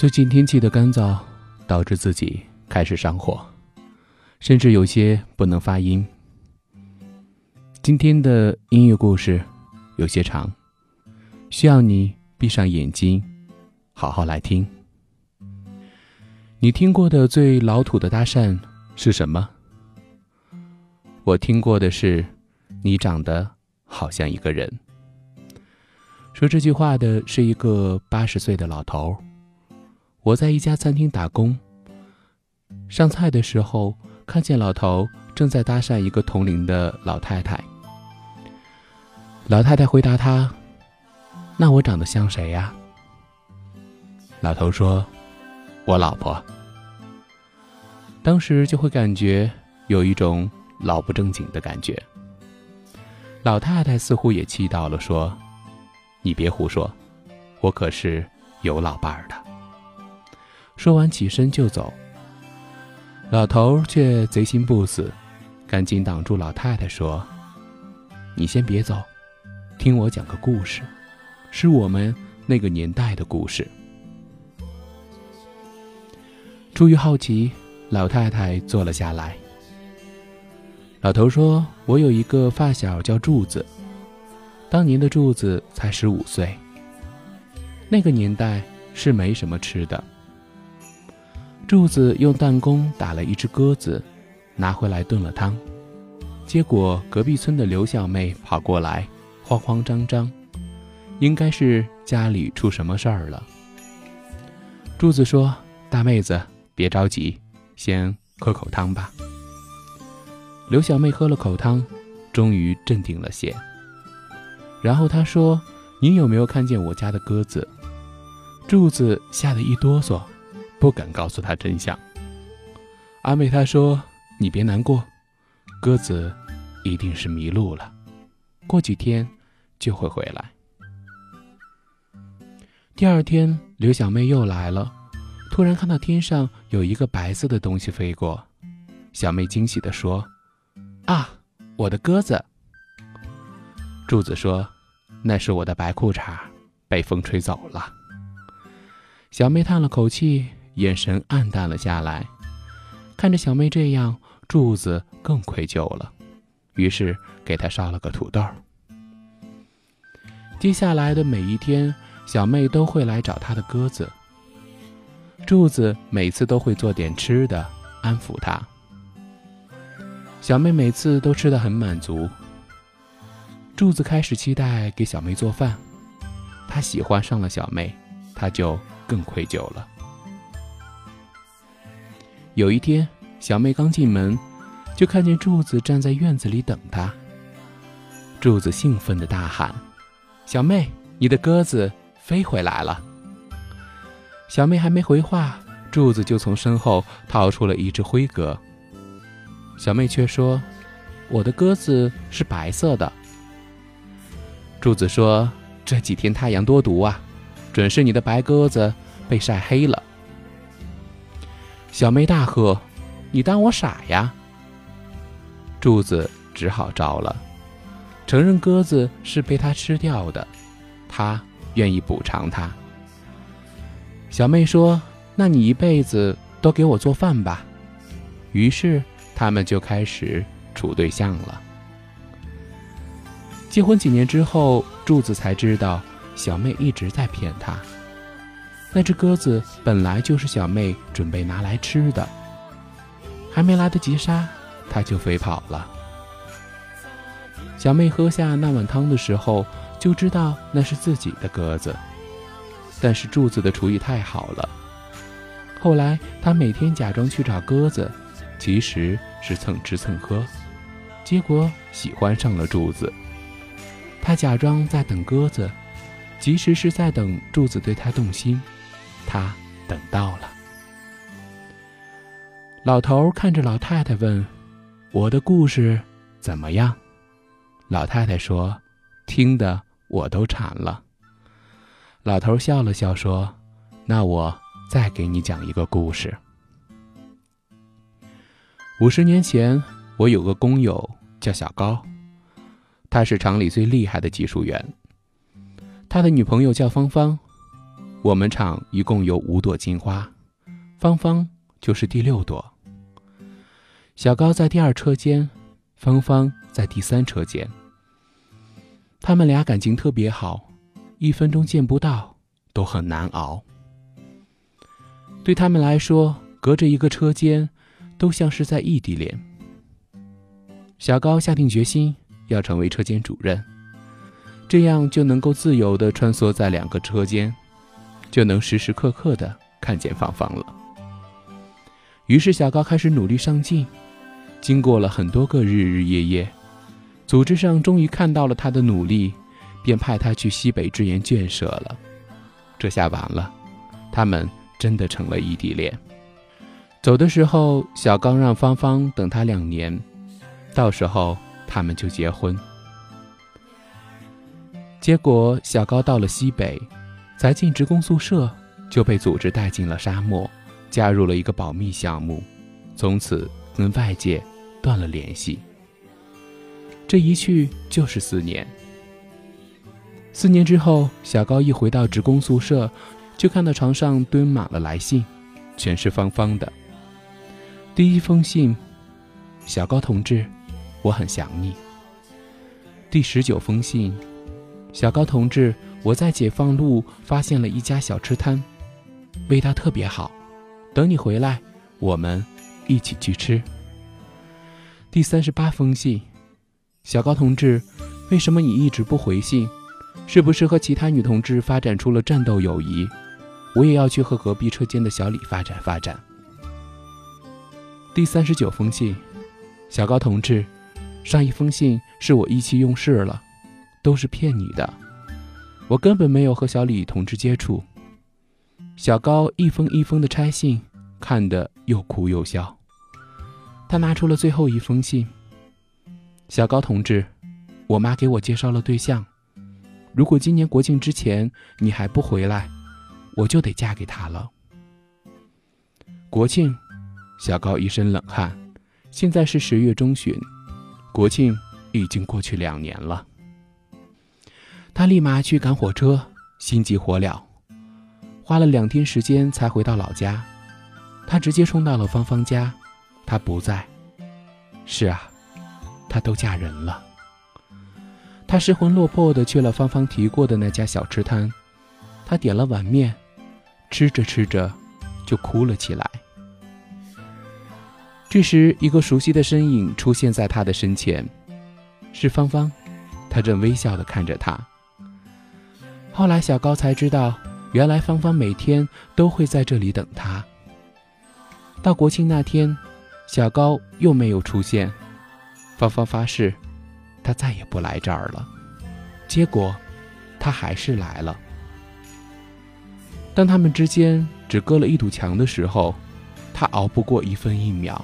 最近天气的干燥，导致自己开始上火，甚至有些不能发音。今天的音乐故事有些长，需要你闭上眼睛，好好来听。你听过的最老土的搭讪是什么？我听过的是，你长得好像一个人。说这句话的是一个八十岁的老头。我在一家餐厅打工，上菜的时候看见老头正在搭讪一个同龄的老太太。老太太回答他：“那我长得像谁呀？”老头说：“我老婆。”当时就会感觉有一种老不正经的感觉。老太太似乎也气到了，说：“你别胡说，我可是有老伴儿的。”说完，起身就走。老头却贼心不死，赶紧挡住老太太，说：“你先别走，听我讲个故事，是我们那个年代的故事。”出于好奇，老太太坐了下来。老头说：“我有一个发小叫柱子，当年的柱子才十五岁。那个年代是没什么吃的。”柱子用弹弓打了一只鸽子，拿回来炖了汤。结果隔壁村的刘小妹跑过来，慌慌张张，应该是家里出什么事儿了。柱子说：“大妹子，别着急，先喝口汤吧。”刘小妹喝了口汤，终于镇定了些。然后她说：“你有没有看见我家的鸽子？”柱子吓得一哆嗦。不敢告诉他真相，安慰他说：“你别难过，鸽子一定是迷路了，过几天就会回来。”第二天，刘小妹又来了，突然看到天上有一个白色的东西飞过，小妹惊喜地说：“啊，我的鸽子！”柱子说：“那是我的白裤衩，被风吹走了。”小妹叹了口气。眼神暗淡了下来，看着小妹这样，柱子更愧疚了，于是给她烧了个土豆。接下来的每一天，小妹都会来找她的鸽子。柱子每次都会做点吃的安抚她。小妹每次都吃得很满足。柱子开始期待给小妹做饭，他喜欢上了小妹，他就更愧疚了。有一天，小妹刚进门，就看见柱子站在院子里等她。柱子兴奋地大喊：“小妹，你的鸽子飞回来了！”小妹还没回话，柱子就从身后掏出了一只灰鸽。小妹却说：“我的鸽子是白色的。”柱子说：“这几天太阳多毒啊，准是你的白鸽子被晒黑了。”小妹大喝：“你当我傻呀？”柱子只好招了，承认鸽子是被他吃掉的，他愿意补偿他。小妹说：“那你一辈子都给我做饭吧。”于是他们就开始处对象了。结婚几年之后，柱子才知道小妹一直在骗他。那只鸽子本来就是小妹准备拿来吃的，还没来得及杀，它就飞跑了。小妹喝下那碗汤的时候，就知道那是自己的鸽子。但是柱子的厨艺太好了，后来他每天假装去找鸽子，其实是蹭吃蹭喝，结果喜欢上了柱子。他假装在等鸽子，其实是在等柱子对他动心。他等到了。老头看着老太太问：“我的故事怎么样？”老太太说：“听得我都馋了。”老头笑了笑说：“那我再给你讲一个故事。五十年前，我有个工友叫小高，他是厂里最厉害的技术员。他的女朋友叫芳芳。我们厂一共有五朵金花，芳芳就是第六朵。小高在第二车间，芳芳在第三车间。他们俩感情特别好，一分钟见不到都很难熬。对他们来说，隔着一个车间，都像是在异地恋。小高下定决心要成为车间主任，这样就能够自由地穿梭在两个车间，就能时时刻刻的看见芳芳了。于是，小高开始努力上进，经过了很多个日日夜夜。组织上终于看到了他的努力，便派他去西北支援建设了。这下完了，他们真的成了异地恋。走的时候，小刚让芳芳等他两年，到时候他们就结婚。结果小高到了西北，才进职工宿舍，就被组织带进了沙漠，加入了一个保密项目，从此跟外界断了联系。这一去就是四年。四年之后，小高一回到职工宿舍，就看到床上堆满了来信，全是方方的。第一封信：小高同志，我很想你。第十九封信：小高同志，我在解放路发现了一家小吃摊，味道特别好，等你回来，我们一起去吃。第三十八封信。小高同志，为什么你一直不回信？是不是和其他女同志发展出了战斗友谊？我也要去和隔壁车间的小李发展发展。第三十九封信，小高同志，上一封信是我意气用事了，都是骗你的，我根本没有和小李同志接触。小高一封一封的拆信，看得又哭又笑。他拿出了最后一封信。小高同志，我妈给我介绍了对象，如果今年国庆之前你还不回来，我就得嫁给他了。国庆，小高一身冷汗。现在是十月中旬，国庆已经过去两年了。他立马去赶火车，心急火燎，花了两天时间才回到老家。他直接冲到了芳芳家，她不在。是啊。她都嫁人了。他失魂落魄地去了芳芳提过的那家小吃摊，他点了碗面，吃着吃着就哭了起来。这时，一个熟悉的身影出现在他的身前，是芳芳，她正微笑地看着他。后来，小高才知道，原来芳芳每天都会在这里等他。到国庆那天，小高又没有出现。芳芳发誓，他再也不来这儿了。结果，他还是来了。当他们之间只隔了一堵墙的时候，他熬不过一分一秒；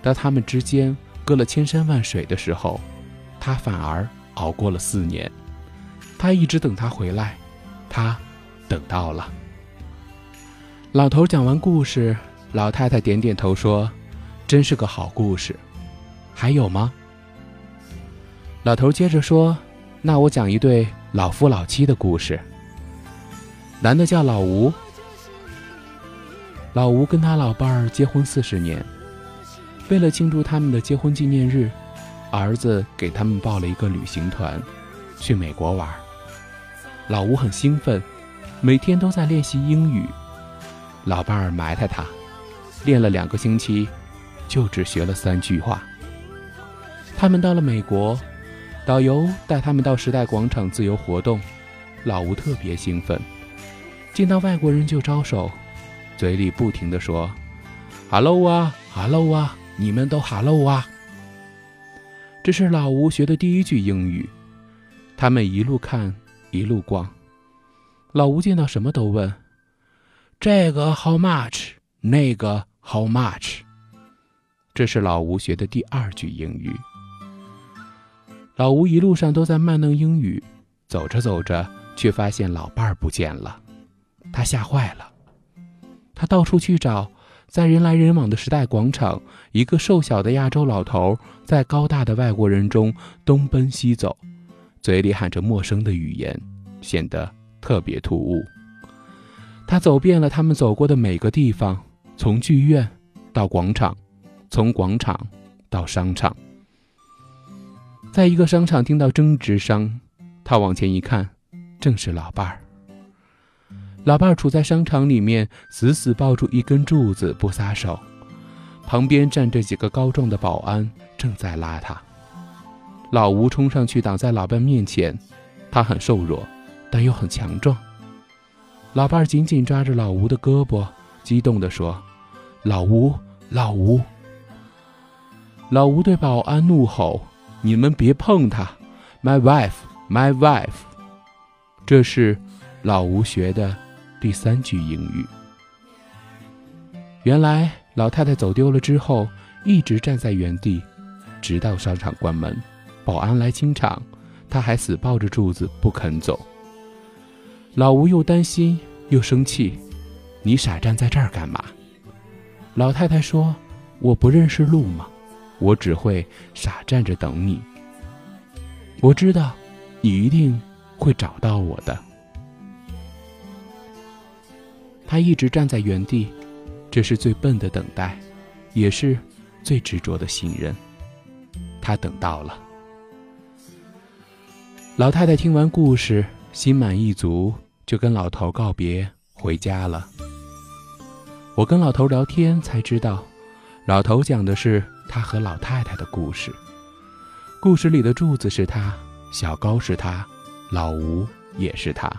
当他们之间隔了千山万水的时候，他反而熬过了四年。他一直等他回来，他等到了。老头讲完故事，老太太点点头说：“真是个好故事。”还有吗？老头接着说：“那我讲一对老夫老妻的故事。男的叫老吴，老吴跟他老伴儿结婚四十年，为了庆祝他们的结婚纪念日，儿子给他们报了一个旅行团，去美国玩。老吴很兴奋，每天都在练习英语。老伴儿埋汰他，练了两个星期，就只学了三句话。”他们到了美国，导游带他们到时代广场自由活动。老吴特别兴奋，见到外国人就招手，嘴里不停地说：“Hello 啊，Hello 啊，你们都 Hello 啊。”这是老吴学的第一句英语。他们一路看，一路逛。老吴见到什么都问：“这个 How much？那个 How much？” 这是老吴学的第二句英语。老吴一路上都在慢弄英语，走着走着，却发现老伴儿不见了，他吓坏了。他到处去找，在人来人往的时代广场，一个瘦小的亚洲老头在高大的外国人中东奔西走，嘴里喊着陌生的语言，显得特别突兀。他走遍了他们走过的每个地方，从剧院到广场，从广场到商场。在一个商场听到争执声，他往前一看，正是老伴儿。老伴儿处在商场里面，死死抱住一根柱子不撒手，旁边站着几个高壮的保安，正在拉他。老吴冲上去挡在老伴面前，他很瘦弱，但又很强壮。老伴紧紧抓着老吴的胳膊，激动地说：“老吴，老吴！”老吴对保安怒吼：“你们别碰他！My wife, my wife！” 这是老吴学的第三句英语。原来老太太走丢了之后，一直站在原地，直到商场关门，保安来清场，他还死抱着柱子不肯走。老吴又担心又生气，你傻站在这儿干嘛？老太太说：“我不认识路吗？我只会傻站着等你。我知道，你一定会找到我的。”他一直站在原地，这是最笨的等待，也是最执着的信任。他等到了。老太太听完故事。心满意足，就跟老头告别，回家了。我跟老头聊天才知道，老头讲的是他和老太太的故事。故事里的柱子是他，小高是他，老吴也是他。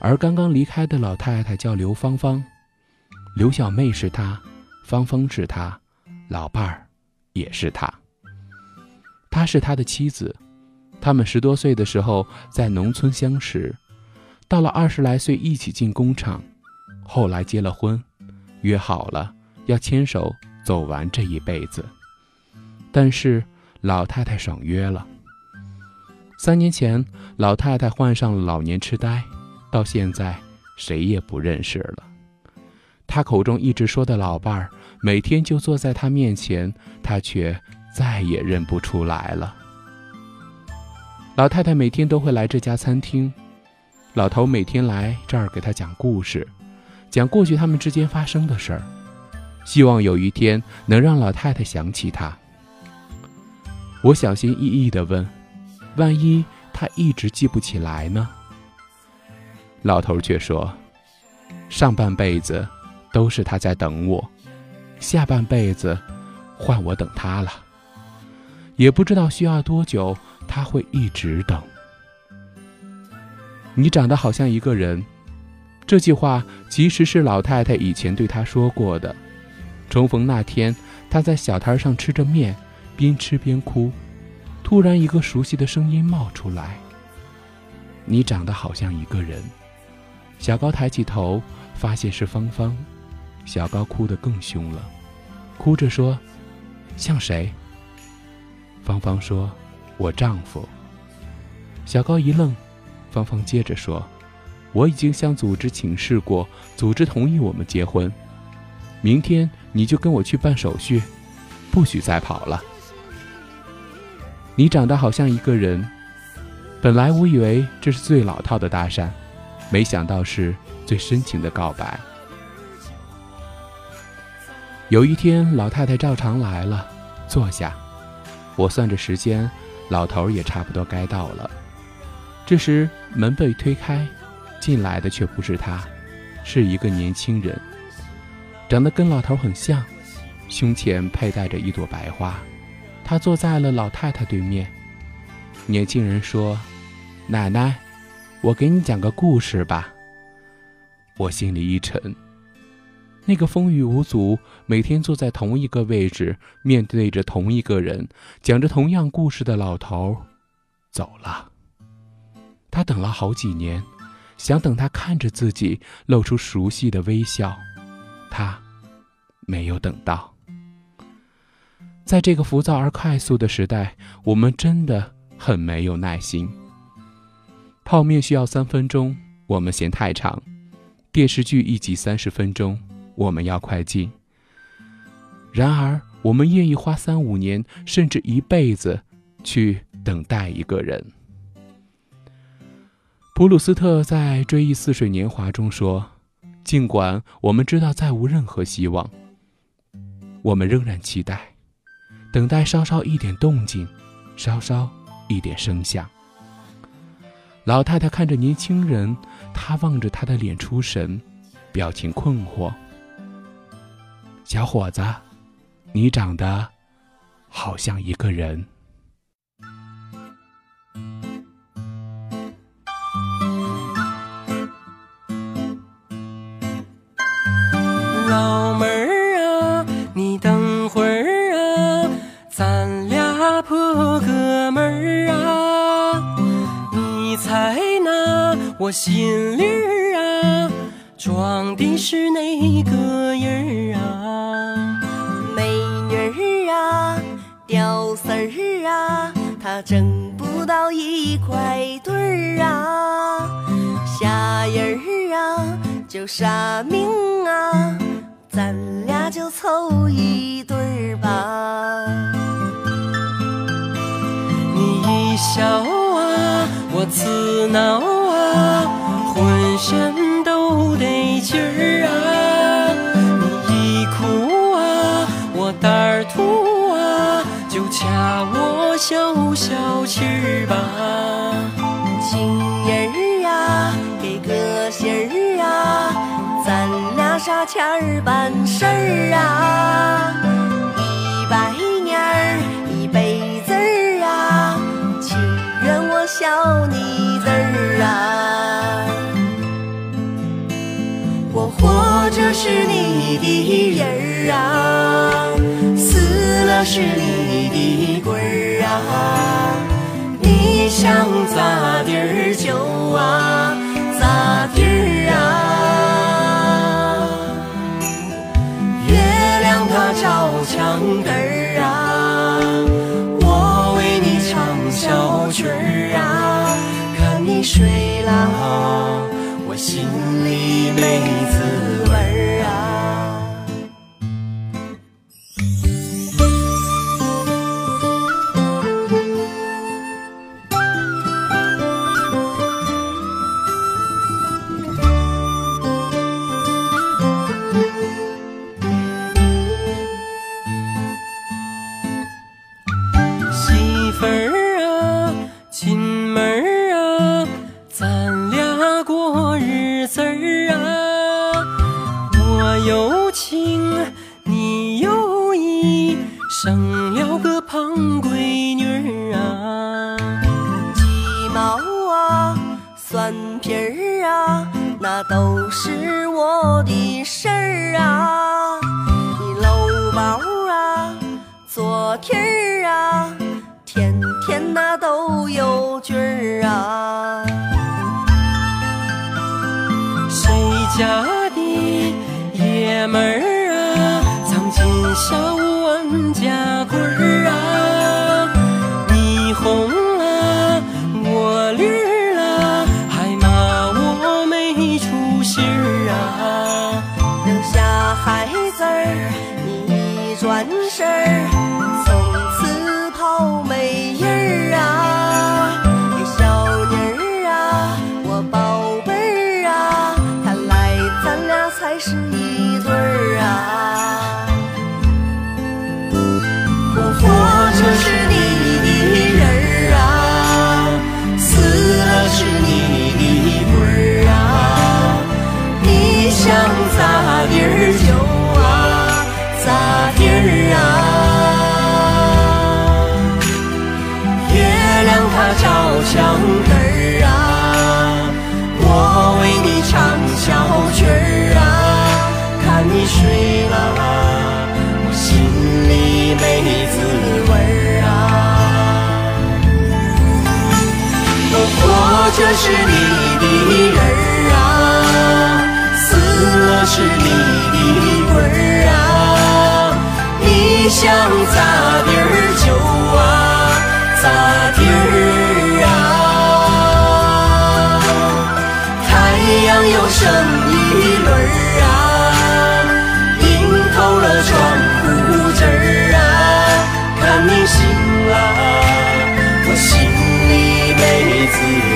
而刚刚离开的老太太叫刘芳芳，刘小妹是她，芳芳是她，老伴儿也是她。她是他的妻子。他们十多岁的时候在农村相识，到了二十来岁一起进工厂，后来结了婚，约好了要牵手走完这一辈子。但是老太太爽约了。三年前，老太太患上了老年痴呆，到现在谁也不认识了。她口中一直说的老伴儿，每天就坐在她面前，她却再也认不出来了。老太太每天都会来这家餐厅，老头每天来这儿给她讲故事，讲过去他们之间发生的事儿，希望有一天能让老太太想起他。我小心翼翼地问：“万一他一直记不起来呢？”老头却说：“上半辈子都是他在等我，下半辈子换我等他了，也不知道需要多久。”他会一直等。你长得好像一个人，这句话其实是老太太以前对他说过的。重逢那天，他在小摊上吃着面，边吃边哭。突然，一个熟悉的声音冒出来：“你长得好像一个人。”小高抬起头，发现是芳芳。小高哭得更凶了，哭着说：“像谁？”芳芳说。我丈夫。小高一愣，芳芳接着说：“我已经向组织请示过，组织同意我们结婚。明天你就跟我去办手续，不许再跑了。”你长得好像一个人。本来我以为这是最老套的搭讪，没想到是最深情的告白。有一天，老太太照常来了，坐下，我算着时间。老头也差不多该到了。这时门被推开，进来的却不是他，是一个年轻人，长得跟老头很像，胸前佩戴着一朵白花。他坐在了老太太对面。年轻人说：“奶奶，我给你讲个故事吧。”我心里一沉。那个风雨无阻，每天坐在同一个位置，面对着同一个人，讲着同样故事的老头，走了。他等了好几年，想等他看着自己，露出熟悉的微笑，他没有等到。在这个浮躁而快速的时代，我们真的很没有耐心。泡面需要三分钟，我们嫌太长；电视剧一集三十分钟。我们要快进。然而，我们愿意花三五年，甚至一辈子，去等待一个人。普鲁斯特在《追忆似水年华》中说：“尽管我们知道再无任何希望，我们仍然期待，等待稍稍一点动静，稍稍一点声响。”老太太看着年轻人，她望着他的脸出神，表情困惑。小伙子，你长得好像一个人。丝儿啊，他挣不到一块堆儿啊，瞎人儿啊，就傻命啊。咱俩就凑一对儿吧。你一笑啊，我刺挠啊，浑身都得劲儿啊。你一哭啊，我胆儿，就掐我消消气儿吧。情人儿啊，给个信儿啊，咱俩啥钱儿办事儿啊？一百年儿一辈子儿啊，情愿我笑你字儿啊。我活着是你的人儿啊，死了是你的鬼儿啊。你想咋地儿就啊咋地儿啊。月亮它照墙根儿啊，我为你唱小曲儿啊。看你睡了，我心里没日子儿啊。我有情，你有意，生了个胖闺女儿啊。鸡毛啊，蒜皮儿啊，那都是我的事儿啊。你搂包啊，做天儿啊，天天那都有句儿啊。家的爷们儿啊，藏金小万家棍儿咋地儿就啊咋地儿啊。月亮它照墙根儿啊，我为你唱小曲儿啊。看你睡了，我心里没滋味儿啊。我活着是你想咋地儿就啊咋地儿啊。太阳又升一轮儿啊，映透了窗户纸儿啊。看你醒了，我心里没滋味